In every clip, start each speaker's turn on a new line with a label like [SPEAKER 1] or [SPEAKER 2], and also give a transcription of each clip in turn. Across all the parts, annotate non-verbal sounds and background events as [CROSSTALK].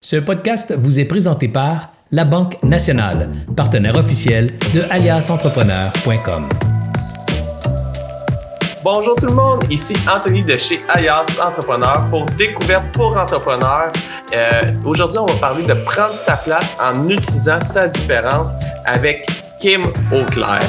[SPEAKER 1] Ce podcast vous est présenté par La Banque Nationale, partenaire officiel de aliasentrepreneur.com.
[SPEAKER 2] Bonjour tout le monde, ici Anthony de chez Alias Entrepreneur pour Découverte pour Entrepreneurs. Euh, Aujourd'hui, on va parler de prendre sa place en utilisant sa différence avec Kim Auclair.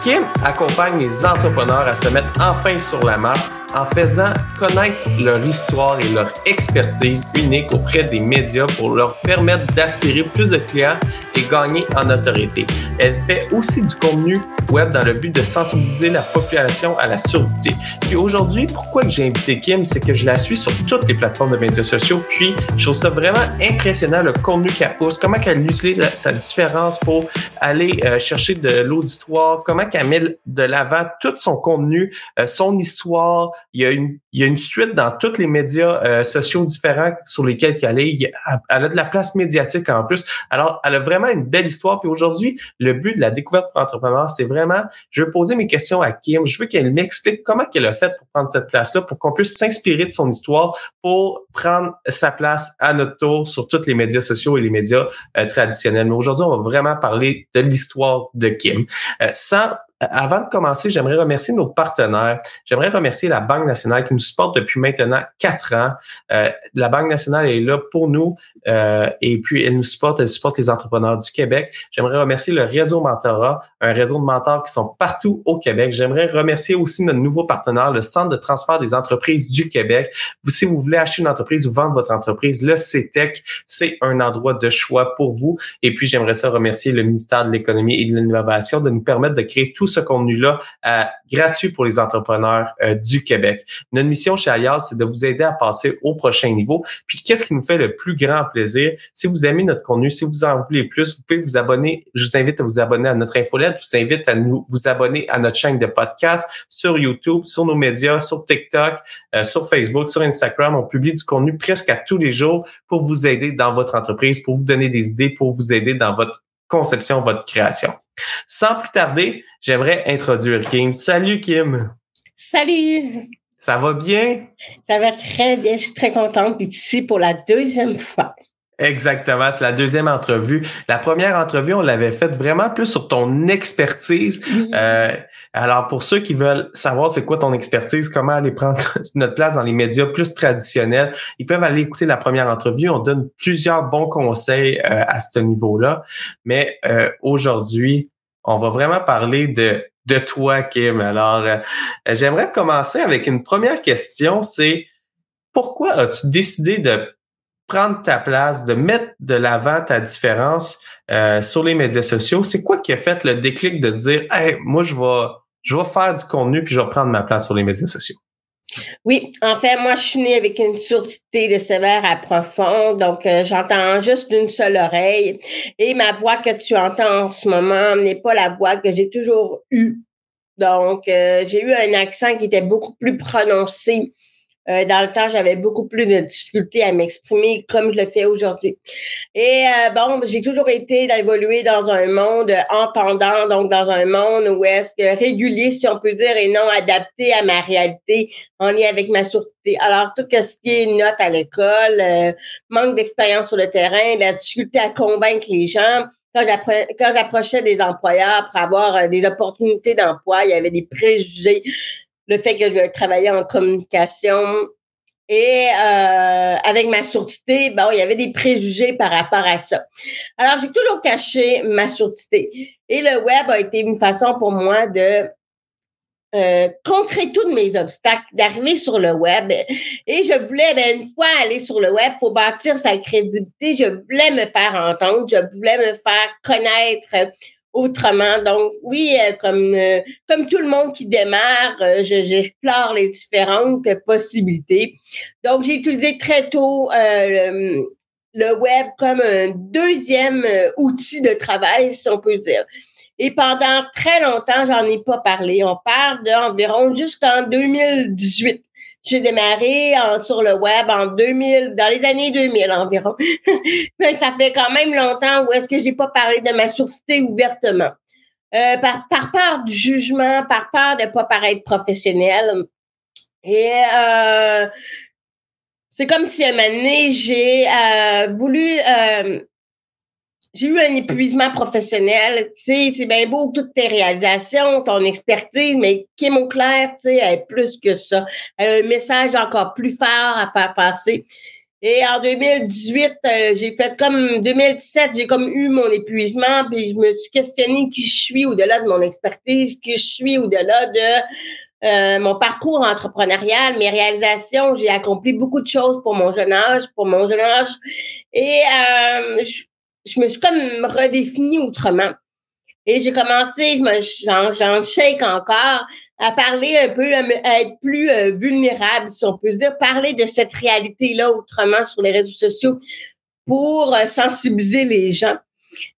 [SPEAKER 2] Kim accompagne les entrepreneurs à se mettre enfin sur la map en faisant connaître leur histoire et leur expertise unique auprès des médias pour leur permettre d'attirer plus de clients et gagner en autorité. Elle fait aussi du contenu web dans le but de sensibiliser la population à la surdité. Puis aujourd'hui, pourquoi j'ai invité Kim, c'est que je la suis sur toutes les plateformes de médias sociaux, puis je trouve ça vraiment impressionnant le contenu qu'elle pousse, comment qu'elle utilise sa différence pour aller euh, chercher de l'auditoire, comment qu'elle met de l'avant tout son contenu, euh, son histoire, il y, a une, il y a une suite dans tous les médias euh, sociaux différents sur lesquels elle est. Elle a de la place médiatique en plus. Alors, elle a vraiment une belle histoire. Puis aujourd'hui, le but de la découverte pour entrepreneurs, c'est vraiment, je veux poser mes questions à Kim. Je veux qu'elle m'explique comment qu'elle a fait pour prendre cette place-là, pour qu'on puisse s'inspirer de son histoire pour prendre sa place à notre tour sur tous les médias sociaux et les médias euh, traditionnels. Mais aujourd'hui, on va vraiment parler de l'histoire de Kim. Euh, avant de commencer, j'aimerais remercier nos partenaires. J'aimerais remercier la Banque nationale qui nous supporte depuis maintenant quatre ans. Euh, la Banque nationale est là pour nous euh, et puis elle nous supporte, elle supporte les entrepreneurs du Québec. J'aimerais remercier le réseau Mentorat, un réseau de mentors qui sont partout au Québec. J'aimerais remercier aussi notre nouveau partenaire, le Centre de transfert des entreprises du Québec. Si vous voulez acheter une entreprise ou vendre votre entreprise, le CETEC, c'est un endroit de choix pour vous. Et puis, j'aimerais ça remercier le ministère de l'Économie et de l'Innovation de nous permettre de créer tout ce contenu-là euh, gratuit pour les entrepreneurs euh, du Québec. Notre mission chez Alias, c'est de vous aider à passer au prochain niveau. Puis qu'est-ce qui nous fait le plus grand plaisir? Si vous aimez notre contenu, si vous en voulez plus, vous pouvez vous abonner. Je vous invite à vous abonner à notre infolette. Je vous invite à nous vous abonner à notre chaîne de podcast sur YouTube, sur nos médias, sur TikTok, euh, sur Facebook, sur Instagram. On publie du contenu presque à tous les jours pour vous aider dans votre entreprise, pour vous donner des idées, pour vous aider dans votre conception, votre création. Sans plus tarder, j'aimerais introduire Kim. Salut Kim.
[SPEAKER 3] Salut.
[SPEAKER 2] Ça va bien?
[SPEAKER 3] Ça va très bien. Je suis très contente d'être ici pour la deuxième fois.
[SPEAKER 2] Exactement, c'est la deuxième entrevue. La première entrevue, on l'avait faite vraiment plus sur ton expertise. Euh, alors, pour ceux qui veulent savoir c'est quoi ton expertise, comment aller prendre [LAUGHS] notre place dans les médias plus traditionnels, ils peuvent aller écouter la première entrevue. On donne plusieurs bons conseils euh, à ce niveau-là. Mais euh, aujourd'hui, on va vraiment parler de de toi, Kim. Alors, j'aimerais commencer avec une première question. C'est pourquoi as-tu décidé de prendre ta place, de mettre de l'avant ta différence euh, sur les médias sociaux? C'est quoi qui a fait le déclic de dire, hey, moi, je vais, je vais faire du contenu puis je vais prendre ma place sur les médias sociaux?
[SPEAKER 3] Oui, en fait, moi, je suis née avec une surdité de sévère à profond, donc euh, j'entends juste d'une seule oreille. Et ma voix que tu entends en ce moment n'est pas la voix que j'ai toujours eue. Donc, euh, j'ai eu un accent qui était beaucoup plus prononcé euh, dans le temps, j'avais beaucoup plus de difficultés à m'exprimer comme je le fais aujourd'hui. Et euh, bon, j'ai toujours été d'évoluer dans un monde entendant, donc dans un monde où est-ce que régulier, si on peut dire, et non adapté à ma réalité en lien avec ma sûreté. Alors, tout ce qui est notes à l'école, euh, manque d'expérience sur le terrain, la difficulté à convaincre les gens, quand j'approchais des employeurs pour avoir des opportunités d'emploi, il y avait des préjugés le fait que je travaillais en communication. Et euh, avec ma surdité, bon, il y avait des préjugés par rapport à ça. Alors, j'ai toujours caché ma surdité. Et le web a été une façon pour moi de euh, contrer tous mes obstacles, d'arriver sur le web. Et je voulais, ben, une fois aller sur le web pour bâtir sa crédibilité, je voulais me faire entendre, je voulais me faire connaître autrement. Donc, oui, euh, comme euh, comme tout le monde qui démarre, euh, j'explore les différentes possibilités. Donc, j'ai utilisé très tôt le, le, web comme un deuxième outil de travail, si on peut dire. Et pendant très longtemps, j'en ai pas parlé. On parle d'environ jusqu'en 2018. J'ai démarré sur le web en 2000, dans les années 2000 environ. [LAUGHS] ça fait quand même longtemps où est-ce que j'ai pas parlé de ma sourcité ouvertement. Euh, par, par peur du jugement, par peur de pas paraître professionnel. Et euh, c'est comme si un moment donné, j'ai euh, voulu euh, j'ai eu un épuisement professionnel. Tu sais, c'est bien beau toutes tes réalisations, ton expertise, mais Kim Auclair, tu sais, elle est plus que ça. Elle a un message encore plus fort à faire passer. Et en 2018, euh, j'ai fait comme 2017, j'ai comme eu mon épuisement, puis je me suis questionné qui je suis au-delà de mon expertise, qui je suis au-delà de euh, mon parcours entrepreneurial, mes réalisations. J'ai accompli beaucoup de choses pour mon jeune âge, pour mon jeune âge. Et euh, je, me suis comme redéfinie autrement. Et j'ai commencé, j'en shake encore, à parler un peu, à, être plus euh, vulnérable, si on peut dire, parler de cette réalité-là autrement sur les réseaux sociaux pour sensibiliser les gens.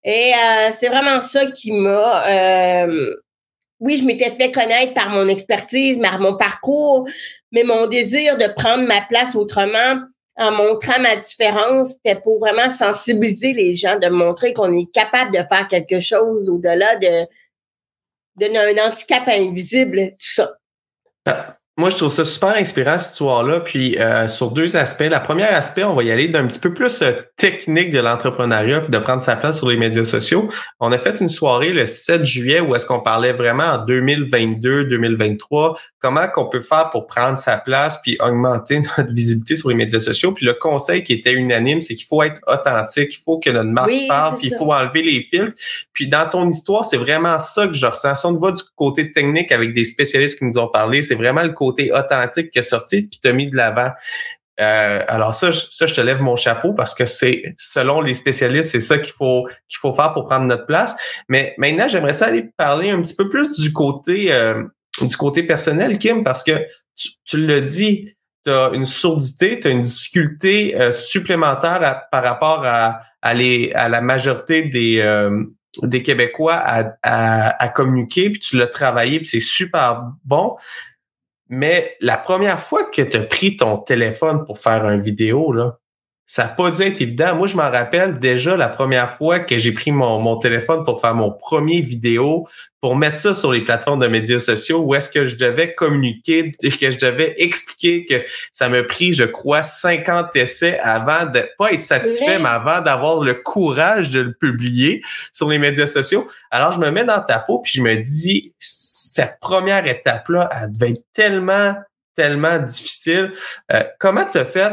[SPEAKER 3] Et c'est vraiment ça qui m'a oui, je m'étais fait connaître par mon expertise, par mon parcours, mais mon désir de prendre ma place autrement en montrant ma différence, c'était pour vraiment sensibiliser les gens, de montrer qu'on est capable de faire quelque chose au-delà de, d'un handicap invisible, tout ça.
[SPEAKER 2] Moi, je trouve ça super inspirant, cette histoire-là. Puis, euh, sur deux aspects. La première aspect, on va y aller d'un petit peu plus euh, technique de l'entrepreneuriat puis de prendre sa place sur les médias sociaux. On a fait une soirée le 7 juillet où est-ce qu'on parlait vraiment en 2022-2023, comment qu'on peut faire pour prendre sa place puis augmenter [LAUGHS] notre visibilité sur les médias sociaux. Puis le conseil qui était unanime, c'est qu'il faut être authentique, il faut que notre marque parle, puis il faut enlever les filtres. Puis dans ton histoire, c'est vraiment ça que je ressens. Si on va du côté technique avec des spécialistes qui nous ont parlé, c'est vraiment le côté authentique qui est sorti puis tu as mis de l'avant. Euh, alors ça, ça, je te lève mon chapeau parce que c'est selon les spécialistes, c'est ça qu'il faut qu'il faut faire pour prendre notre place. Mais maintenant, j'aimerais ça aller parler un petit peu plus du côté euh, du côté personnel, Kim, parce que tu, tu l'as dit, tu as une sourdité, tu as une difficulté euh, supplémentaire par rapport à, à, les, à la majorité des, des Québécois à, à, à communiquer, puis tu l'as travaillé, puis c'est super bon. Mais la première fois que tu as pris ton téléphone pour faire une vidéo, là, ça n'a pas dû être évident. Moi, je m'en rappelle déjà la première fois que j'ai pris mon, mon, téléphone pour faire mon premier vidéo, pour mettre ça sur les plateformes de médias sociaux, où est-ce que je devais communiquer, que je devais expliquer que ça m'a pris, je crois, 50 essais avant de pas être satisfait, mais avant d'avoir le courage de le publier sur les médias sociaux. Alors, je me mets dans ta peau, puis je me dis, cette première étape-là, elle devait être tellement, tellement difficile. Euh, comment tu as fait,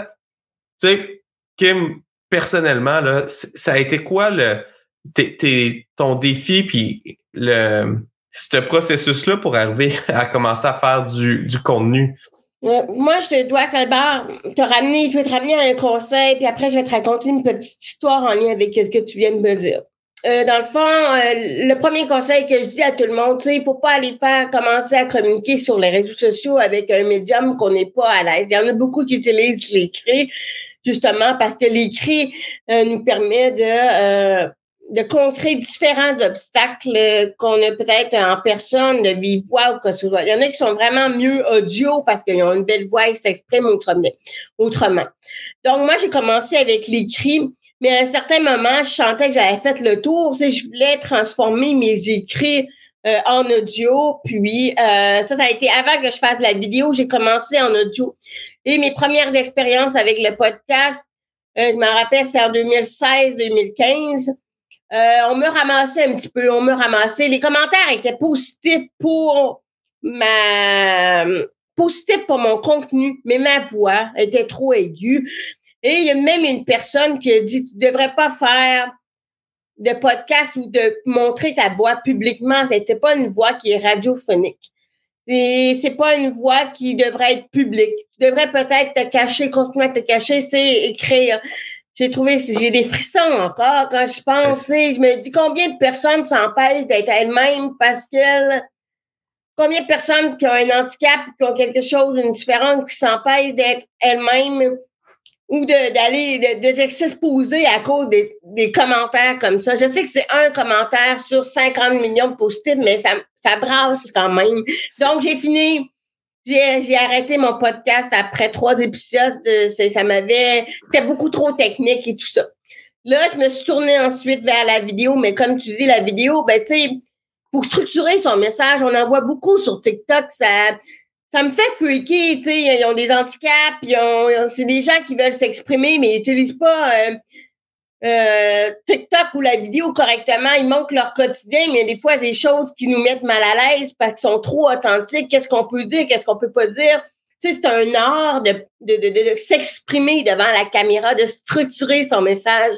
[SPEAKER 2] tu sais, Kim, personnellement, ça a été quoi le ton défi puis le ce processus-là pour arriver [LAUGHS] à commencer à faire du, du contenu?
[SPEAKER 3] Moi, je te dois d'abord te ramener, je vais te ramener à un conseil, puis après, je vais te raconter une petite histoire en lien avec ce que tu viens de me dire. Euh, dans le fond, euh, le premier conseil que je dis à tout le monde, c'est il faut pas aller faire commencer à communiquer sur les réseaux sociaux avec un médium qu'on n'est pas à l'aise. Il y en a beaucoup qui utilisent l'écrit justement parce que l'écrit euh, nous permet de euh, de contrer différents obstacles qu'on a peut-être en personne, de vive voix ou quoi que ce soit. Il y en a qui sont vraiment mieux audio parce qu'ils ont une belle voix et s'expriment autrement. Donc, moi, j'ai commencé avec l'écrit, mais à un certain moment, je sentais que j'avais fait le tour. Tu je voulais transformer mes écrits euh, en audio. Puis euh, ça, ça a été avant que je fasse la vidéo, j'ai commencé en audio. Et mes premières expériences avec le podcast, euh, je me rappelle, c'est en 2016-2015. on me ramassait un petit peu, on me ramassait. Les commentaires étaient positifs pour ma positifs pour mon contenu, mais ma voix était trop aiguë. Et il y a même une personne qui a dit, tu devrais pas faire de podcast ou de montrer ta voix publiquement. C'était pas une voix qui est radiophonique. C'est, c'est pas une voix qui devrait être publique. Tu devrais peut-être te cacher, continuer à te cacher, c'est écrire. J'ai trouvé, j'ai des frissons encore quand je pense. Je me dis combien de personnes s'empêchent d'être elles-mêmes parce qu'elles combien de personnes qui ont un handicap, qui ont quelque chose, une différence, qui s'empêchent d'être elles-mêmes ou d'aller de, de, s'exposer à cause des, des, commentaires comme ça. Je sais que c'est un commentaire sur 50 millions de positifs, mais ça, ça brasse quand même. Donc, j'ai fini. J'ai arrêté mon podcast après trois épisodes. Ça m'avait. C'était beaucoup trop technique et tout ça. Là, je me suis tournée ensuite vers la vidéo, mais comme tu dis, la vidéo, ben, tu sais, pour structurer son message, on en voit beaucoup sur TikTok. Ça, ça me fait freaker, tu sais, ils ont des handicaps, ils ont, c'est des gens qui veulent s'exprimer, mais ils n'utilisent pas euh, euh, TikTok ou la vidéo correctement. Ils montrent leur quotidien, mais des fois, des choses qui nous mettent mal à l'aise parce qu'ils sont trop authentiques. Qu'est-ce qu'on peut dire, qu'est-ce qu'on peut pas dire? Tu sais, c'est un art de, de, de, de s'exprimer devant la caméra, de structurer son message.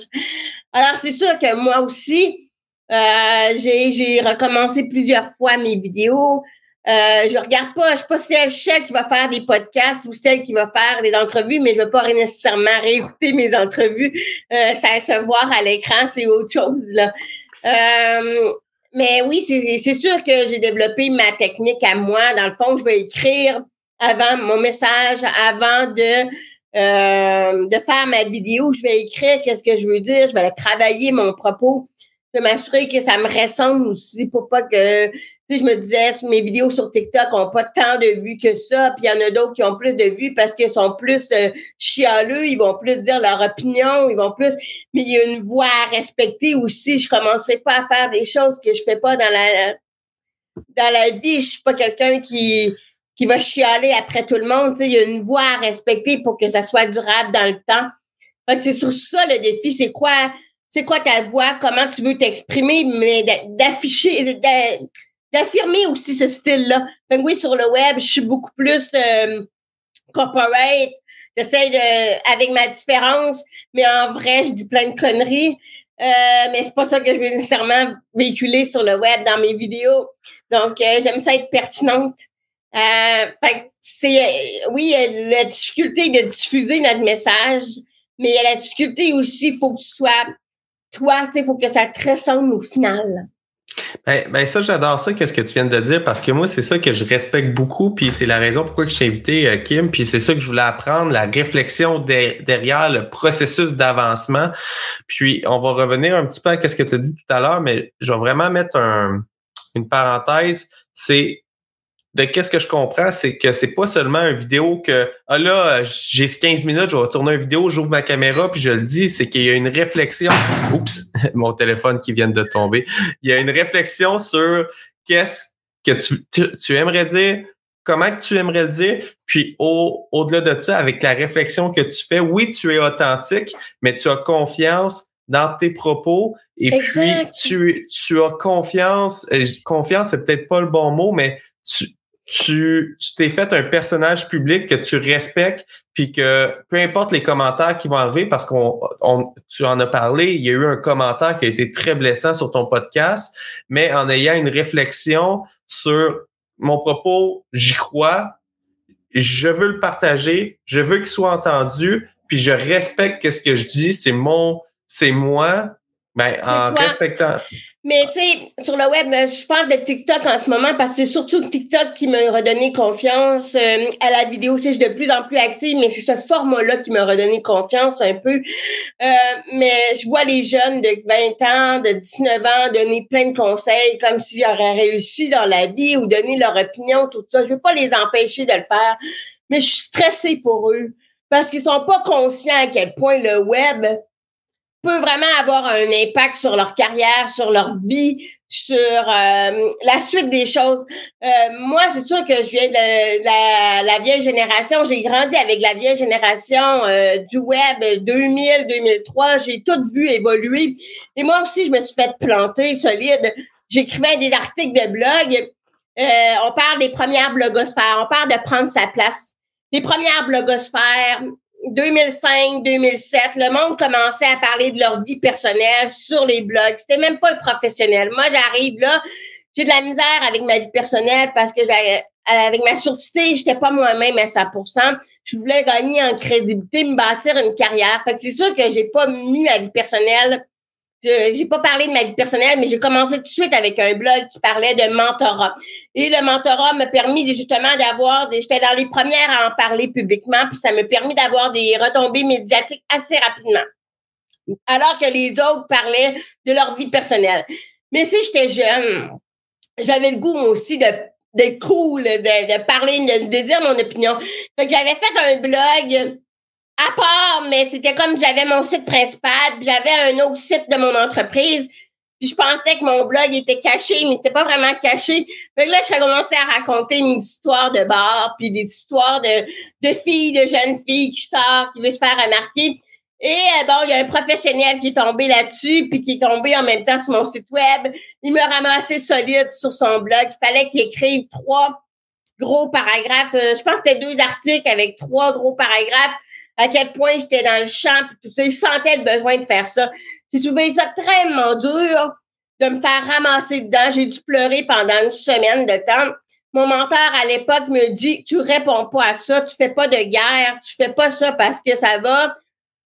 [SPEAKER 3] Alors, c'est sûr que moi aussi, euh, j'ai recommencé plusieurs fois mes vidéos. Euh, je regarde pas, je suis pas celle, celle qui va faire des podcasts ou celle qui va faire des entrevues, mais je vais pas nécessairement réécouter mes entrevues. Euh, ça se voir à l'écran, c'est autre chose là. Euh, mais oui, c'est sûr que j'ai développé ma technique à moi. Dans le fond, je vais écrire avant mon message, avant de euh, de faire ma vidéo. Je vais écrire qu'est-ce que je veux dire. Je vais travailler mon propos. Je vais m'assurer que ça me ressemble aussi pour pas que si je me disais, mes vidéos sur TikTok ont pas tant de vues que ça, puis il y en a d'autres qui ont plus de vues parce qu'ils sont plus euh, chialeux, ils vont plus dire leur opinion, ils vont plus, mais il y a une voix à respecter aussi. Je commençais pas à faire des choses que je fais pas dans la dans la vie. Je suis pas quelqu'un qui qui va chialer après tout le monde. Tu il y a une voix à respecter pour que ça soit durable dans le temps. Fait c'est sur ça le défi. C'est quoi, c'est quoi ta voix? Comment tu veux t'exprimer, mais d'afficher, d'affirmer aussi ce style-là. oui, sur le web, je suis beaucoup plus euh, corporate. J'essaie de, avec ma différence, mais en vrai, je dis plein de conneries. Euh, mais c'est pas ça que je veux nécessairement véhiculer sur le web dans mes vidéos. Donc, euh, j'aime ça être pertinente. Euh, fait c'est, oui, il y a la difficulté de diffuser notre message, mais il y a la difficulté aussi, il faut que tu sois toi, il faut que ça te ressemble au final.
[SPEAKER 2] Ben, ben ça, j'adore ça, qu'est-ce que tu viens de dire, parce que moi, c'est ça que je respecte beaucoup, puis c'est la raison pourquoi je t'ai invité, euh, Kim, puis c'est ça que je voulais apprendre, la réflexion derrière le processus d'avancement. Puis on va revenir un petit peu à ce que tu as dit tout à l'heure, mais je vais vraiment mettre un, une parenthèse. C'est de qu'est-ce que je comprends, c'est que c'est pas seulement une vidéo que ah là, j'ai 15 minutes, je vais tourner une vidéo, j'ouvre ma caméra, puis je le dis, c'est qu'il y a une réflexion. [LAUGHS] Oups, [LAUGHS] mon téléphone qui vient de tomber. Il y a une réflexion sur qu'est-ce que tu, tu, aimerais dire, comment que tu aimerais le dire, puis au, au-delà de ça, avec la réflexion que tu fais, oui, tu es authentique, mais tu as confiance dans tes propos et puis tu, tu as confiance, euh, confiance c'est peut-être pas le bon mot, mais tu, tu t'es fait un personnage public que tu respectes, puis que peu importe les commentaires qui vont arriver, parce qu'on on, tu en as parlé, il y a eu un commentaire qui a été très blessant sur ton podcast, mais en ayant une réflexion sur mon propos, j'y crois, je veux le partager, je veux qu'il soit entendu, puis je respecte ce que je dis, c'est mon, c'est moi, ben, en respectant.
[SPEAKER 3] Mais tu sais, sur le web, euh, je parle de TikTok en ce moment parce que c'est surtout TikTok qui m'a redonné confiance euh, à la vidéo. C'est de plus en plus active, mais c'est ce format-là qui m'a redonné confiance un peu. Euh, mais je vois les jeunes de 20 ans, de 19 ans donner plein de conseils comme s'ils auraient réussi dans la vie ou donner leur opinion, tout ça. Je veux pas les empêcher de le faire, mais je suis stressée pour eux parce qu'ils sont pas conscients à quel point le web peut vraiment avoir un impact sur leur carrière, sur leur vie, sur euh, la suite des choses. Euh, moi, c'est sûr que je viens de la, la vieille génération. J'ai grandi avec la vieille génération euh, du web 2000-2003. J'ai tout vu évoluer. Et moi aussi, je me suis fait planter solide. J'écrivais des articles de blog. on parle des premières blogosphères. On parle de prendre sa place. Les premières blogosphères, 2005-2007, le monde commençait à parler de leur vie personnelle sur les blogs. C'était même pas professionnel. Moi, j'arrive là, j'ai de la misère avec ma vie personnelle parce que avec ma surdité, j'étais pas moi-même à 100%. Je voulais gagner en crédibilité, me bâtir une carrière. Fait que c'est sûr que j'ai pas mis ma vie personnelle j'ai pas parlé de ma vie personnelle, mais j'ai commencé tout de suite avec un blog qui parlait de mentorat. Et le mentorat m'a permis justement d'avoir des, j'étais dans les premières à en parler publiquement, puis ça m'a permis d'avoir des retombées médiatiques assez rapidement. Alors que les autres parlaient de leur vie personnelle. Mais si j'étais jeune, j'avais le goût aussi de d'être cool, de, de parler, de, de, dire mon opinion. Fait que j'avais fait un blog à part, mais c'était comme j'avais mon site principal, j'avais un autre site de mon entreprise. Puis je pensais que mon blog était caché, mais c'était pas vraiment caché. Fait que là, je commencé à raconter une histoire de bar, puis des histoires de, de filles, de jeunes filles qui sortent, qui veulent se faire remarquer. Et euh, bon, il y a un professionnel qui est tombé là-dessus, puis qui est tombé en même temps sur mon site web. Il me ramassé solide sur son blog. Il fallait qu'il écrive trois gros paragraphes. Euh, je pense que c'était deux articles avec trois gros paragraphes. À quel point j'étais dans le champ, tout ça. Il sentait le besoin de faire ça. J'ai trouvé ça très dur de me faire ramasser dedans. J'ai dû pleurer pendant une semaine de temps. Mon menteur à l'époque me dit tu réponds pas à ça, tu fais pas de guerre, tu fais pas ça parce que ça va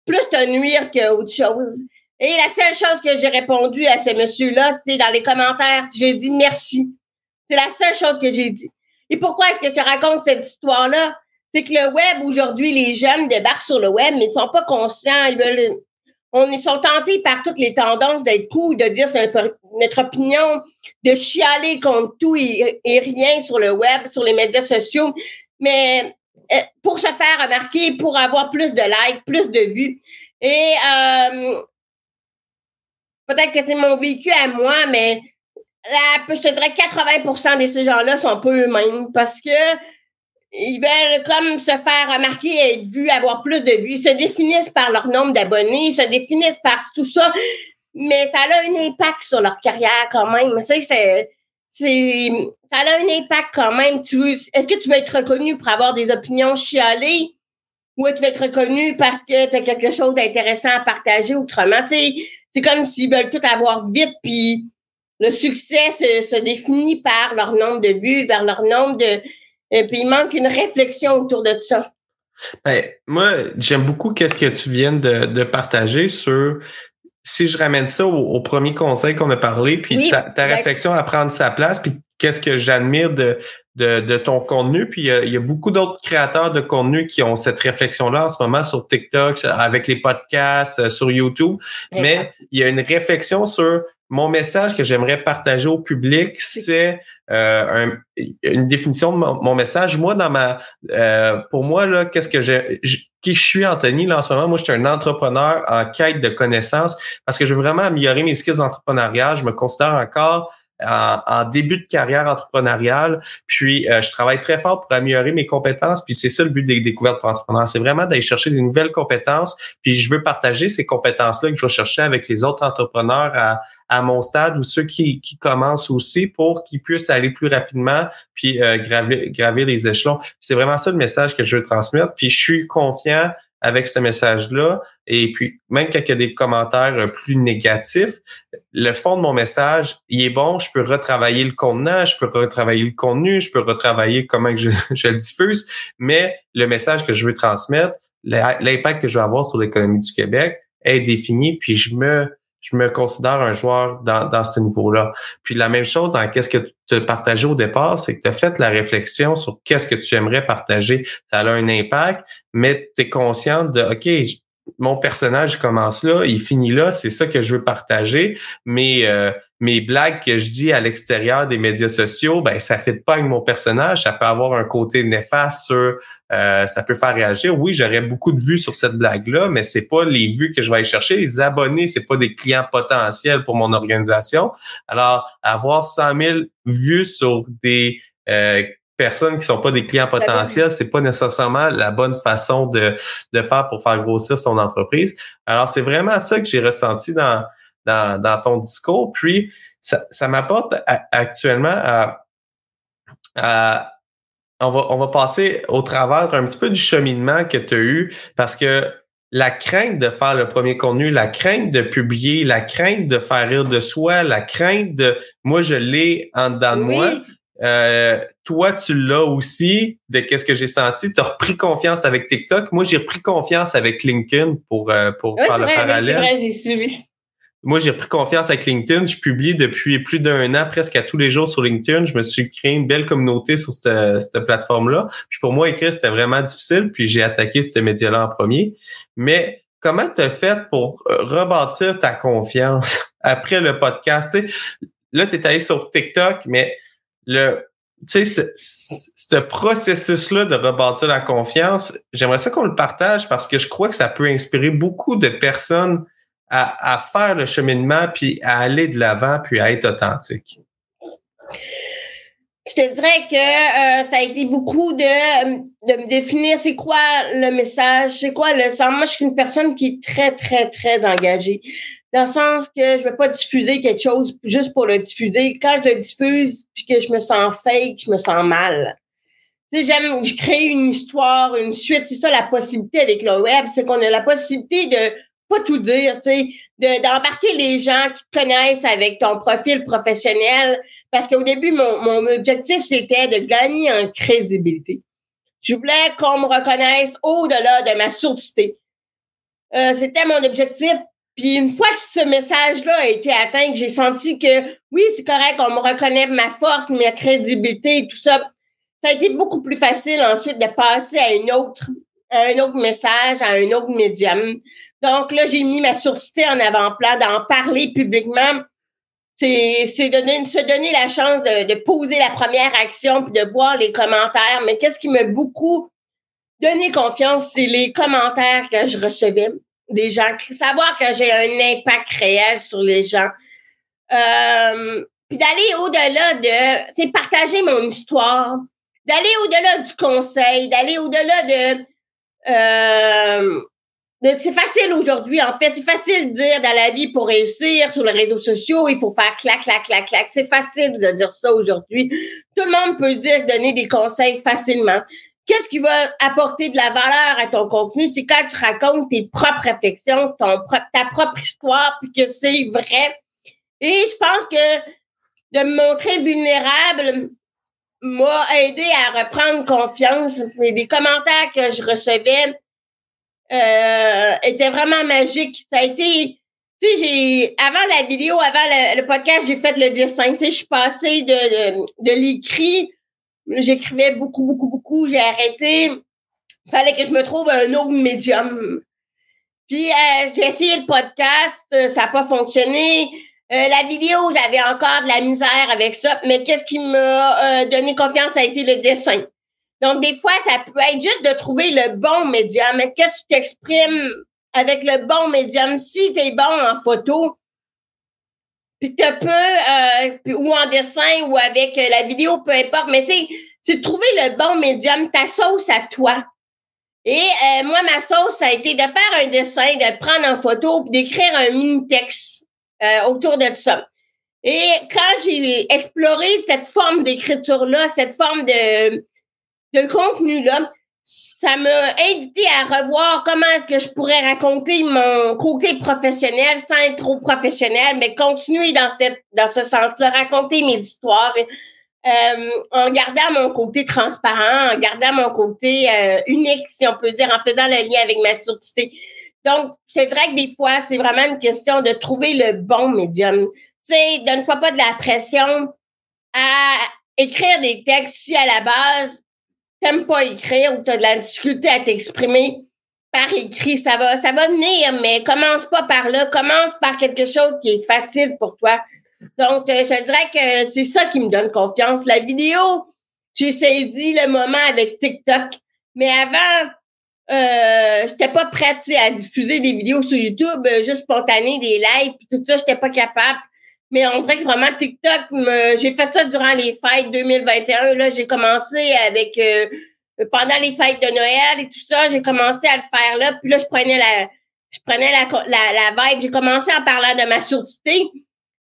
[SPEAKER 3] plus te nuire qu'autre chose. Et la seule chose que j'ai répondu à ce monsieur-là, c'est dans les commentaires, j'ai dit merci. C'est la seule chose que j'ai dit. Et pourquoi est-ce que je te raconte cette histoire-là? C'est que le web, aujourd'hui, les jeunes débarquent sur le web, mais ils sont pas conscients. Ils veulent on sont tentés par toutes les tendances d'être cool, de dire notre opinion, de chialer contre tout et, rien sur le web, sur les médias sociaux. Mais euh, pour se faire remarquer, pour avoir plus de likes, plus de vues. Et euh, peut-être que c'est mon vécu à moi, mais là, je te dirais 80% de ces gens-là sont pas eux-mêmes parce que ils veulent comme se faire remarquer, être vus, avoir plus de vues. Ils se définissent par leur nombre d'abonnés, ils se définissent par tout ça, mais ça a un impact sur leur carrière quand même. Tu c'est, c'est, ça a un impact quand même. Est-ce que tu veux être reconnu pour avoir des opinions chialées? Ou tu veux être reconnu parce que tu as quelque chose d'intéressant à partager autrement? C'est comme s'ils veulent tout avoir vite, puis le succès se, se définit par leur nombre de vues, vers leur nombre de et puis, il manque une réflexion autour de ça.
[SPEAKER 2] Ben, moi, j'aime beaucoup qu'est-ce que tu viens de, de, partager sur si je ramène ça au, premier conseil qu'on a parlé, puis ta, réflexion à prendre sa place, puis qu'est-ce que j'admire de, de, de, ton contenu. Puis il y a, beaucoup d'autres créateurs de contenu qui ont cette réflexion-là en ce moment sur TikTok, avec les podcasts, euh, sur YouTube. Mais il y a une réflexion sur mon message que j'aimerais partager au public, c'est euh, une définition de mon, message. Moi, dans ma, euh, pour moi là, qu'est-ce que j'ai, qui je suis, Anthony, là en ce moment, moi, je suis un entrepreneur en quête de connaissances parce que je veux vraiment améliorer mes skills entrepreneuriales. Je me considère encore en, début de carrière entrepreneuriale. Puis, euh, je travaille très fort pour améliorer mes compétences. Puis, c'est ça le but des découvertes pour entrepreneurs. C'est vraiment d'aller chercher des nouvelles compétences. Puis, je veux partager ces compétences-là que je vais chercher avec les autres entrepreneurs à, à mon stade ou ceux qui, qui commencent aussi pour qu'ils puissent aller plus rapidement puis euh, gravir, les échelons. C'est vraiment ça le message que je veux transmettre. Puis, je suis confiant avec ce message-là. Et puis, même quand il y a des commentaires euh, plus négatifs, le fond de mon message, il est bon, je peux retravailler le contenant, je peux retravailler le contenu, je peux retravailler comment je, [LAUGHS] je le diffuse, mais le message que je veux transmettre, l'impact que je veux avoir sur l'économie du Québec est défini, puis je me je me considère un joueur dans, dans ce niveau-là. Puis la même chose dans qu'est-ce que tu as partagé au départ, c'est que tu as fait la réflexion sur qu'est-ce que tu aimerais partager. Ça a un impact, mais tu es conscient de OK, mon personnage commence là, il finit là, c'est ça que je veux partager, mais euh, mes blagues que je dis à l'extérieur des médias sociaux, ben ça fait pas avec mon personnage, ça peut avoir un côté néfaste sur, euh, ça peut faire réagir. Oui, j'aurais beaucoup de vues sur cette blague-là, mais c'est pas les vues que je vais aller chercher. Les abonnés, c'est pas des clients potentiels pour mon organisation. Alors, avoir 100 000 vues sur des euh, personnes qui sont pas des clients potentiels, c'est pas nécessairement la bonne façon de, de faire pour faire grossir son entreprise. Alors, c'est vraiment ça que j'ai ressenti dans dans, ton discours. Puis, ça, m'apporte actuellement à, on va, on va passer au travers un petit peu du cheminement que tu as eu parce que la crainte de faire le premier contenu, la crainte de publier, la crainte de faire rire de soi, la crainte de moi je l'ai en dedans de moi. Euh, toi, tu l'as aussi de qu'est-ce que j'ai senti. Tu as repris confiance avec TikTok. Moi, j'ai repris confiance avec LinkedIn pour, euh, pour faire le parallèle.
[SPEAKER 3] Vrai, j'ai suivi.
[SPEAKER 2] Moi, j'ai pris confiance avec LinkedIn. Je publie depuis plus d'un an, presque à tous les jours sur LinkedIn. Je me suis créé une belle communauté sur cette, cette plateforme-là. Puis pour moi, écrire, c'était vraiment difficile. Puis j'ai attaqué ce média-là en premier. Mais comment tu as fait pour euh, rebâtir ta confiance [LAUGHS] après le podcast? Là, tu es allé sur TikTok, mais le tu sais, ce processus-là de rebâtir la confiance, j'aimerais ça qu'on le partage parce que je crois que ça peut inspirer beaucoup de personnes à, faire le cheminement, puis à aller de l'avant, puis à être authentique?
[SPEAKER 3] Je te dirais que euh, ça a été beaucoup de, de me définir c'est quoi le message, c'est quoi le sens. Moi, je suis une personne qui est très, très, très engagée. Dans le sens que je ne vais pas diffuser quelque chose juste pour le diffuser. Quand je le diffuse, puis que je me sens fake, je me sens mal. Tu sais, j'aime, je crée une histoire, une suite. C'est ça la possibilité avec le web, c'est qu'on a la possibilité de tout dire, tu sais, d'embarquer les gens qui te connaissent avec ton profil professionnel. Parce qu'au début, mon, objectif, c'était de gagner en crédibilité. Je voulais qu'on me reconnaisse au-delà de ma sourdité. Euh, c'était mon objectif. Puis une fois que ce message-là a été atteint, que j'ai senti que oui, c'est correct, on me reconnaît ma force, ma crédibilité et tout ça, ça a été beaucoup plus facile ensuite de passer à une autre un autre message, à un autre médium. Donc là, j'ai mis ma sourcité en avant-plan, d'en parler publiquement. C'est, donner, se donner la chance de, de poser la première action puis de voir les commentaires. Mais qu'est-ce qui m'a beaucoup donné confiance, c'est les commentaires que je recevais des gens. Savoir que j'ai un impact réel sur les gens. Euh, puis d'aller au-delà de, c'est partager mon histoire, d'aller au-delà du conseil, d'aller au-delà de euh, c'est facile aujourd'hui, en fait. C'est facile de dire dans la vie pour réussir sur les réseaux sociaux, il faut faire clac, clac, clac, clac. C'est facile de dire ça aujourd'hui. Tout le monde peut dire, donner des conseils facilement. Qu'est-ce qui va apporter de la valeur à ton contenu? C'est quand tu racontes tes propres réflexions, ton, ta propre histoire, puis que c'est vrai. Et je pense que de me montrer vulnérable, m'a aidé à reprendre confiance. Les commentaires que je recevais euh, étaient vraiment magiques. Ça a été, tu sais, j'ai avant la vidéo, avant le, podcast, j'ai fait le dessin. Tu sais, je suis passée de, de, de l'écrit. J'écrivais beaucoup, beaucoup, beaucoup. J'ai arrêté. Fallait que je me trouve un autre médium. Puis euh, j'ai essayé le podcast, euh, ça n'a pas fonctionné. Euh, la vidéo, j'avais encore de la misère avec ça, mais qu'est-ce qui m'a euh, donné confiance, ça a été le dessin. Donc, des fois, ça peut être juste de trouver le bon médium. Qu'est-ce que tu t'exprimes avec le bon médium? Si tu es bon en photo, puis tu peux, euh, ou en dessin, ou avec la vidéo, peu importe, mais c'est trouver le bon médium, ta sauce à toi. Et moi, ma sauce, ça a été de faire un dessin, de prendre en photo, puis d'écrire un mini-texte euh, autour de ça. Et quand j'ai exploré cette forme d'écriture-là, cette forme de, de contenu-là, ça m'a invité à revoir comment est-ce que je pourrais raconter mon côté professionnel sans être trop professionnel, mais continuer dans cette dans ce sens-là, raconter mes histoires euh, en gardant mon côté transparent, en gardant mon côté euh, unique, si on peut dire, en faisant le lien avec ma sourdité. Donc, je dirais que des fois, c'est vraiment une question de trouver le bon médium. Tu sais, donne-toi pas de la pression à écrire des textes si à la base, t'aimes pas écrire ou t'as de la difficulté à t'exprimer par écrit. Ça va, ça va venir, mais commence pas par là. Commence par quelque chose qui est facile pour toi. Donc, euh, je dirais que c'est ça qui me donne confiance. La vidéo, j'ai saisi le moment avec TikTok. Mais avant, euh, j'étais pas prête à diffuser des vidéos sur YouTube euh, juste spontanées, des lives, tout ça, j'étais pas capable. Mais on dirait que vraiment TikTok, j'ai fait ça durant les fêtes 2021. Là, j'ai commencé avec euh, pendant les fêtes de Noël et tout ça, j'ai commencé à le faire là. Puis là, je prenais la, je prenais la, la, la vibe. J'ai commencé en parlant de ma sourdité.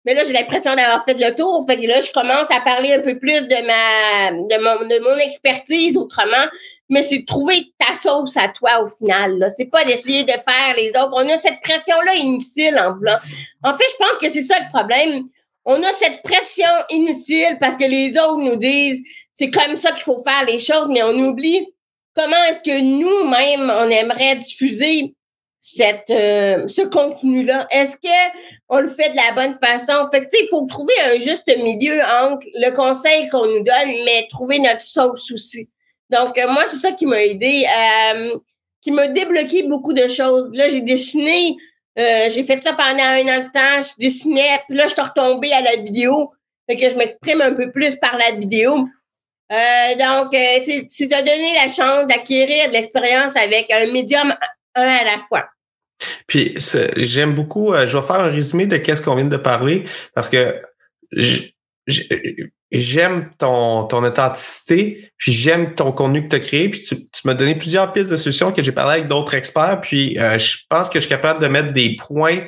[SPEAKER 3] Mais là, j'ai l'impression d'avoir fait le tour. Fait que là, je commence à parler un peu plus de ma de mon, de mon expertise autrement mais c'est trouver ta sauce à toi au final. Là. C'est pas d'essayer de faire les autres. On a cette pression-là inutile en blanc. En fait, je pense que c'est ça le problème. On a cette pression inutile parce que les autres nous disent c'est comme ça qu'il faut faire les choses, mais on oublie comment est-ce que nous-mêmes, on aimerait diffuser cette euh, ce contenu-là. Est-ce que on le fait de la bonne façon? Fait que, il faut trouver un juste milieu entre le conseil qu'on nous donne, mais trouver notre sauce aussi. Donc, euh, moi, c'est ça qui m'a aidé, euh, qui m'a débloqué beaucoup de choses. Là, j'ai dessiné, euh, j'ai fait ça pendant un an de temps, je dessinais, puis là, je suis retombée à la vidéo, fait que je m'exprime un peu plus par la vidéo. donc, c'est de donner la chance d'acquérir de l'expérience avec un médium un à la fois.
[SPEAKER 2] Puis j'aime beaucoup, je vais faire un résumé de qu'est-ce qu'on vient de parler parce que j'aime ton, ton authenticité, puis j'aime ton contenu que tu as créé, puis tu, tu m'as donné plusieurs pistes de solutions que j'ai parlé avec d'autres experts, puis euh, je pense que je suis capable de mettre des points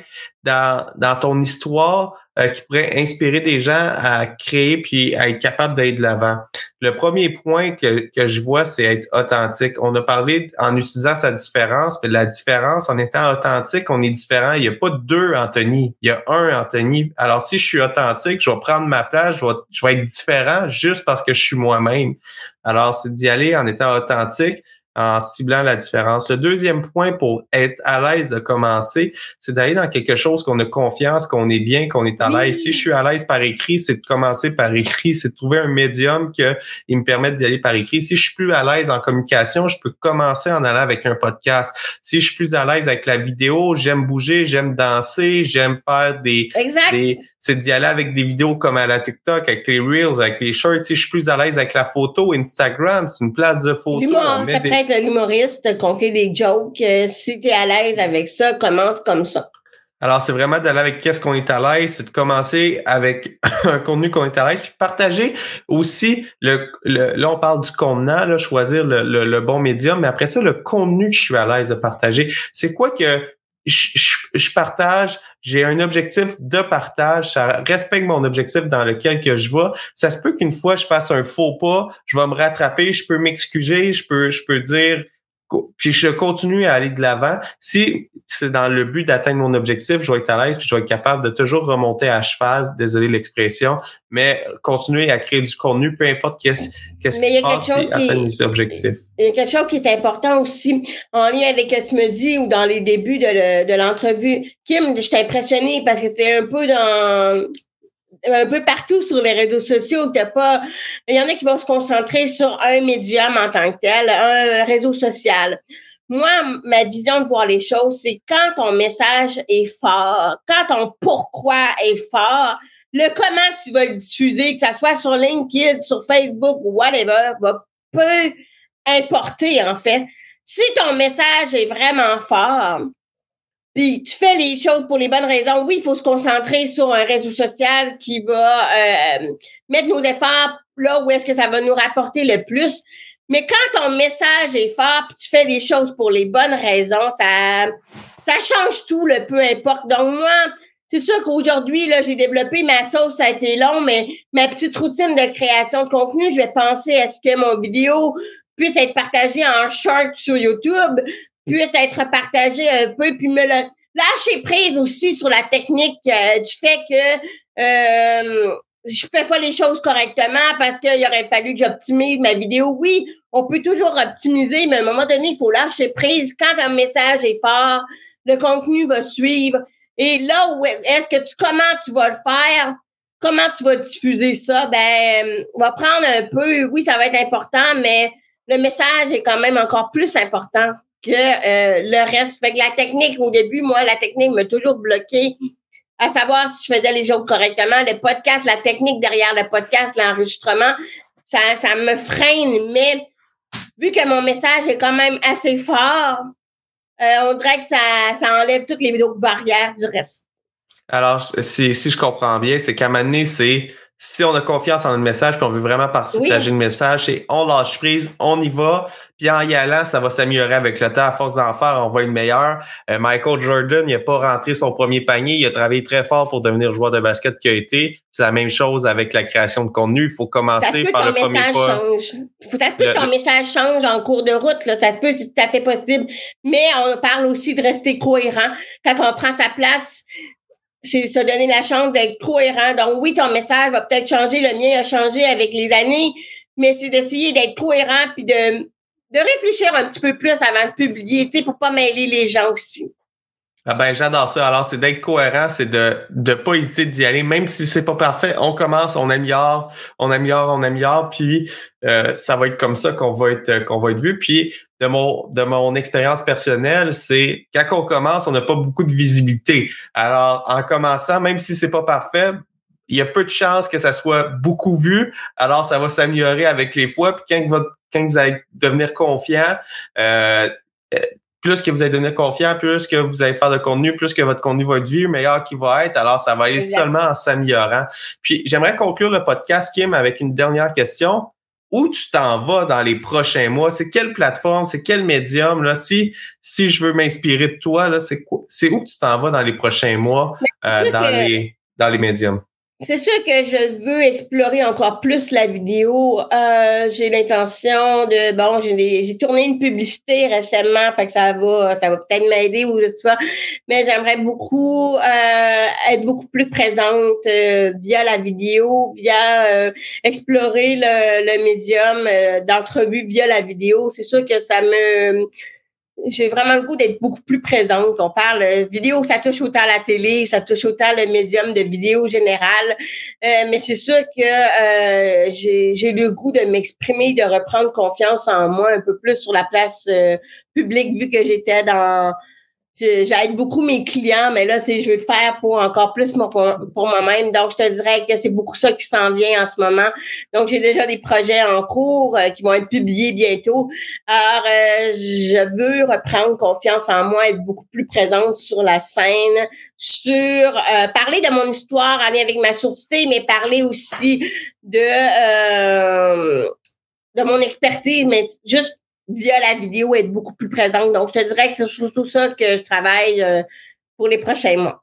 [SPEAKER 2] dans, dans ton histoire euh, qui pourrait inspirer des gens à créer puis à être capable d'aller de l'avant. Le premier point que, que je vois, c'est être authentique. On a parlé en utilisant sa différence, mais la différence, en étant authentique, on est différent. Il n'y a pas deux Anthony, il y a un Anthony. Alors, si je suis authentique, je vais prendre ma place, je vais, je vais être différent juste parce que je suis moi-même. Alors, c'est d'y aller en étant authentique en ciblant la différence. Le deuxième point pour être à l'aise de commencer, c'est d'aller dans quelque chose qu'on a confiance, qu'on est bien, qu'on est à l'aise. Si je suis à l'aise par écrit, c'est de commencer par écrit, c'est de trouver un médium qui me permette d'y aller par écrit. Si je suis plus à l'aise en communication, je peux commencer en allant avec un podcast. Si je suis plus à l'aise avec la vidéo, j'aime bouger, j'aime danser, j'aime faire des, des c'est d'y aller avec des vidéos comme à la TikTok, avec les Reels, avec les Shorts. Si je suis plus à l'aise avec la photo, Instagram, c'est une place de photo
[SPEAKER 3] être l'humoriste, compter des jokes. Euh, si tu es à l'aise avec ça, commence comme ça.
[SPEAKER 2] Alors, c'est vraiment d'aller avec qu'est-ce qu'on est à l'aise, c'est de commencer avec [LAUGHS] un contenu qu'on est à l'aise, puis partager aussi le, là, on parle du contenant, là, choisir le, le, bon médium, mais après ça, le contenu que je suis à l'aise de partager. C'est quoi que je, partage, j'ai un objectif de partage, ça respecte mon objectif dans lequel que je vais. Ça se peut qu'une fois je fasse un faux pas, je vais me rattraper, je peux m'excuser, je peux, je peux dire puis je continue à aller de l'avant. Si c'est dans le but d'atteindre mon objectif, je vais être à l'aise puis je vais être capable de toujours remonter à cheval, désolé l'expression, mais continuer à créer du contenu, peu importe qu'est-ce qu'est-ce qui se passe, puis atteindre mes objectifs.
[SPEAKER 3] Il y a quelque chose qui est important aussi, en lien avec ce que tu me dis ou dans les débuts de, de l'entrevue. Kim, je t'ai impressionné parce que c'était un peu dans un peu partout sur les réseaux sociaux. T'as pas, il y en a qui vont se concentrer sur un médium en tant que tel, un réseau social. Moi, ma vision de voir les choses, c'est quand ton message est fort, quand ton pourquoi est fort, le comment tu vas le diffuser, que ça soit sur LinkedIn, sur Facebook whatever, va peu importer en fait. Si ton message est vraiment fort, puis tu fais les choses pour les bonnes raisons. Oui, il faut se concentrer sur un réseau social qui va euh, mettre nos efforts là où est-ce que ça va nous rapporter le plus. Mais quand ton message est fort, puis tu fais les choses pour les bonnes raisons, ça ça change tout, le peu importe. Donc moi, c'est sûr qu'aujourd'hui, là, j'ai développé ma sauce, ça a été long, mais ma petite routine de création de contenu, je vais penser à ce que mon vidéo puisse être partagée en short sur YouTube, puisse être partagé un peu, puis me le lâcher prise aussi sur la technique euh, du fait que euh, je fais pas les choses correctement parce qu'il aurait fallu que j'optimise ma vidéo. Oui, on peut toujours optimiser, mais à un moment donné, il faut lâcher prise. Quand un message est fort, le contenu va suivre. Et là où est-ce que tu comment tu vas le faire? Comment tu vas diffuser ça? Ben, on va prendre un peu, oui, ça va être important, mais le message est quand même encore plus important que euh, le reste. Fait que la technique, au début, moi, la technique m'a toujours bloqué à savoir si je faisais les choses correctement. Le podcast, la technique derrière le podcast, l'enregistrement, ça, ça me freine. Mais vu que mon message est quand même assez fort, euh, on dirait que ça, ça enlève toutes les autres barrières du reste.
[SPEAKER 2] Alors, si, si je comprends bien, c'est qu'à un c'est si on a confiance en notre message, puis on veut vraiment partager le message, c'est on lâche prise, on y va, puis en y allant, ça va s'améliorer avec le temps. À force d'en faire, on va être meilleur. Euh, Michael Jordan, il n'a pas rentré son premier panier, il a travaillé très fort pour devenir joueur de basket qui a été. C'est la même chose avec la création de contenu. Il faut commencer par le premier pas.
[SPEAKER 3] Change. Ça peut que ton message change en cours de route, là. ça peut, c'est tout à fait possible. Mais on parle aussi de rester cohérent. Quand on prend sa place, c'est se donner la chance d'être cohérent. Donc oui, ton message va peut-être changer, le mien a changé avec les années, mais c'est d'essayer d'être cohérent puis de, de réfléchir un petit peu plus avant de publier, tu sais, pour pas mêler les gens aussi.
[SPEAKER 2] Ah ben j'adore ça. Alors c'est d'être cohérent, c'est de de pas hésiter d'y aller, même si c'est pas parfait. On commence, on améliore, on améliore, on améliore, puis euh, ça va être comme ça qu'on va être qu'on va être vu. Puis de mon de mon expérience personnelle, c'est quand on commence, on n'a pas beaucoup de visibilité. Alors en commençant, même si c'est pas parfait, il y a peu de chances que ça soit beaucoup vu. Alors ça va s'améliorer avec les fois. Puis quand, quand vous allez devenir confiant, euh, plus que vous allez devenir confiant, plus que vous allez faire de contenu, plus que votre contenu va être vu, meilleur qu'il va être. Alors, ça va aller seulement en s'améliorant. Puis, j'aimerais conclure le podcast, Kim, avec une dernière question. Où tu t'en vas dans les prochains mois? C'est quelle plateforme? C'est quel médium? Là? Si, si je veux m'inspirer de toi, là, c'est quoi? C'est où tu t'en vas dans les prochains mois euh, dans, les, dans les médiums?
[SPEAKER 3] C'est sûr que je veux explorer encore plus la vidéo. Euh, j'ai l'intention de bon, j'ai tourné une publicité récemment, fait que ça va, ça va peut-être m'aider ou je sais. Mais j'aimerais beaucoup euh, être beaucoup plus présente euh, via la vidéo, via explorer le, le médium d'entrevue via la vidéo. C'est sûr que ça me j'ai vraiment le goût d'être beaucoup plus présente. On parle euh, vidéo, ça touche autant la télé, ça touche autant le médium de vidéo général. Euh, mais c'est sûr que euh, j'ai le goût de m'exprimer, de reprendre confiance en moi un peu plus sur la place publique, vu que j'étais dans j'aide beaucoup mes clients, mais là, c'est je veux faire pour encore plus pour, pour moi-même. Donc, je te dirais que c'est beaucoup ça qui s'en vient en ce moment. Donc, j'ai déjà des projets en cours euh, qui vont être publiés bientôt. Alors, euh, je veux reprendre confiance en moi, être beaucoup plus présente sur la scène, sur euh, parler de mon histoire, aller avec ma sourdité, mais parler aussi de de mon expertise, mais juste via la vidéo, être beaucoup plus présente. Donc, je te dirais que c'est surtout ça que je travaille euh, pour les prochains mois.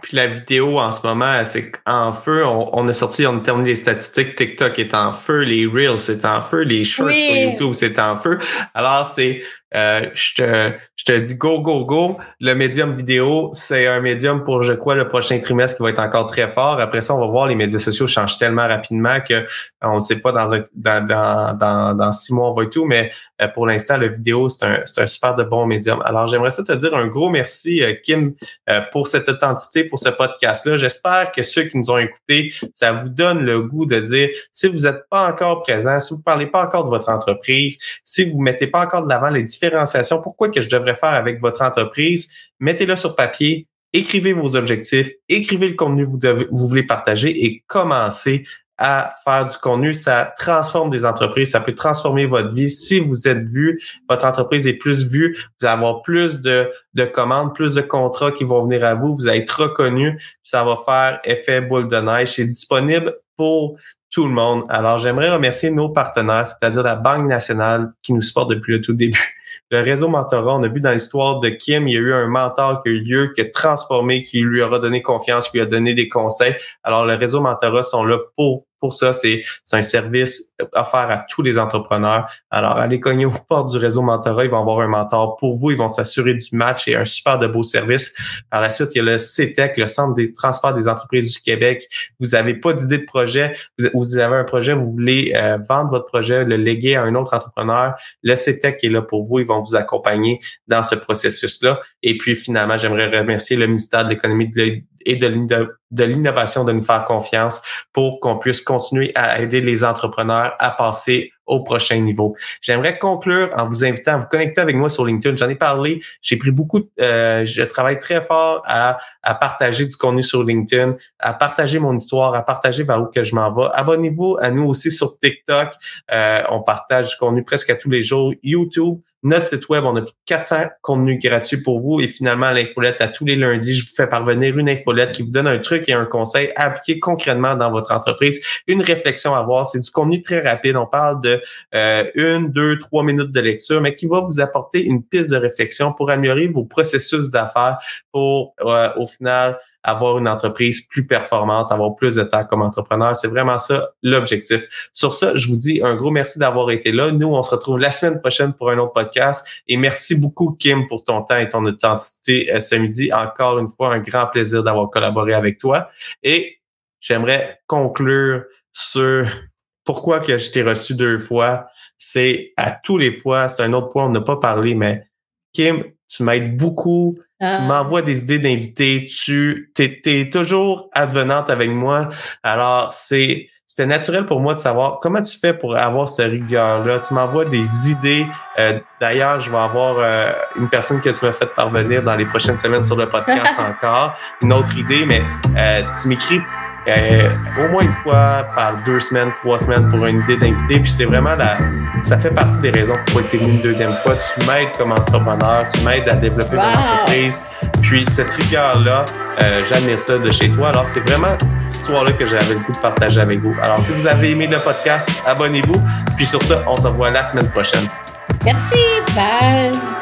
[SPEAKER 2] Puis la vidéo en ce moment, c'est en feu. On, a sorti, on a terminé les statistiques. TikTok est en feu, les Reels c'est en feu, les Shorts sur YouTube c'est en feu. Alors c'est euh, je, te, je te dis go, go, go. Le médium vidéo, c'est un médium pour, je crois, le prochain trimestre qui va être encore très fort. Après ça, on va voir, les médias sociaux changent tellement rapidement que on ne sait pas dans, un, dans, dans, dans, six mois, on va et tout, mais euh, pour l'instant, le vidéo, c'est un, un super de bon médium. Alors, j'aimerais ça te dire un gros merci, euh, Kim, pour cette authenticité, pour ce podcast-là. J'espère que ceux qui nous ont écoutés, ça vous donne le goût de dire, si vous n'êtes pas encore présent, si vous ne parlez pas encore de votre entreprise, si vous ne mettez pas encore de l'avant les différents pourquoi que je devrais faire avec votre entreprise, mettez-le sur papier, écrivez vos objectifs, écrivez le contenu que vous, voulez partager et commencez à faire du contenu. Ça transforme des entreprises, ça peut transformer votre vie. Si vous êtes vu, votre entreprise est plus vue, vous allez avoir plus de, de commandes, plus de contrats qui vont venir à vous, vous allez être reconnu, ça va faire effet boule de neige. C'est disponible pour tout le monde. Alors, j'aimerais remercier nos partenaires, c'est-à-dire la Banque nationale qui nous supporte depuis le tout début le réseau mentorat, on a vu dans l'histoire de Kim, il y a eu un mentor qui a eu lieu, qui a transformé, qui lui aura donné confiance, qui lui a donné des conseils. Alors, le réseau mentorat sont là pour pour ça, c'est un service offert à tous les entrepreneurs. Alors, allez cogner aux portes du réseau mentorat. Ils vont avoir un mentor pour vous. Ils vont s'assurer du match et un super de beau service. Par la suite, il y a le CETEC, le Centre des transferts des entreprises du Québec. Vous n'avez pas d'idée de projet. Vous, avez un projet, vous voulez euh, vendre votre projet, le léguer à un autre entrepreneur. Le CETEC est là pour vous. Ils vont vous accompagner dans ce processus-là. Et puis, finalement, j'aimerais remercier le ministère de l'Économie et de l'innovation de nous faire confiance pour qu'on puisse continuer à aider les entrepreneurs à passer au prochain niveau. J'aimerais conclure en vous invitant à vous connecter avec moi sur LinkedIn. J'en ai parlé. J'ai pris beaucoup. Euh, je travaille très fort à, à partager du contenu sur LinkedIn, à partager mon histoire, à partager vers où que je m'en vais. Abonnez-vous à nous aussi sur TikTok. Euh, on partage du contenu presque à tous les jours. YouTube notre site web, on a plus de 400 contenus gratuits pour vous et finalement l'infolette à tous les lundis, je vous fais parvenir une infolette qui vous donne un truc et un conseil à appliquer concrètement dans votre entreprise, une réflexion à avoir. C'est du contenu très rapide. On parle de euh, une, deux, trois minutes de lecture, mais qui va vous apporter une piste de réflexion pour améliorer vos processus d'affaires pour euh, au final avoir une entreprise plus performante, avoir plus de temps comme entrepreneur. C'est vraiment ça l'objectif. Sur ça, je vous dis un gros merci d'avoir été là. Nous, on se retrouve la semaine prochaine pour un autre podcast. Et merci beaucoup, Kim, pour ton temps et ton authenticité euh, ce midi. Encore une fois, un grand plaisir d'avoir collaboré avec toi. Et j'aimerais conclure sur pourquoi que je t'ai reçu deux fois. C'est à tous les fois, c'est un autre point, on n'a pas parlé, mais Kim, tu m'aides beaucoup, tu ah. m'envoies des idées d'invités, tu es, toujours advenante avec moi. Alors, c'est c'était naturel pour moi de savoir comment tu fais pour avoir cette rigueur-là. Tu m'envoies des idées. Euh, d'ailleurs, je vais avoir euh, une personne que tu m'as fait parvenir dans les prochaines semaines sur le podcast [LAUGHS] encore, une autre idée, mais euh, tu m'écris euh, au moins une fois par deux semaines, trois semaines pour une idée d'invité. Puis c'est vraiment la, ça fait partie des raisons pourquoi tu es venu une deuxième fois. Tu m'aides comme entrepreneur, tu m'aides à développer mon entreprise. Puis cette rigueur-là, euh, j'admire ça de chez toi. Alors c'est vraiment cette histoire-là que j'avais le goût de partager avec vous. Alors si vous avez aimé le podcast, abonnez-vous. Puis sur ça, on se revoit la semaine prochaine.
[SPEAKER 3] Merci, bye.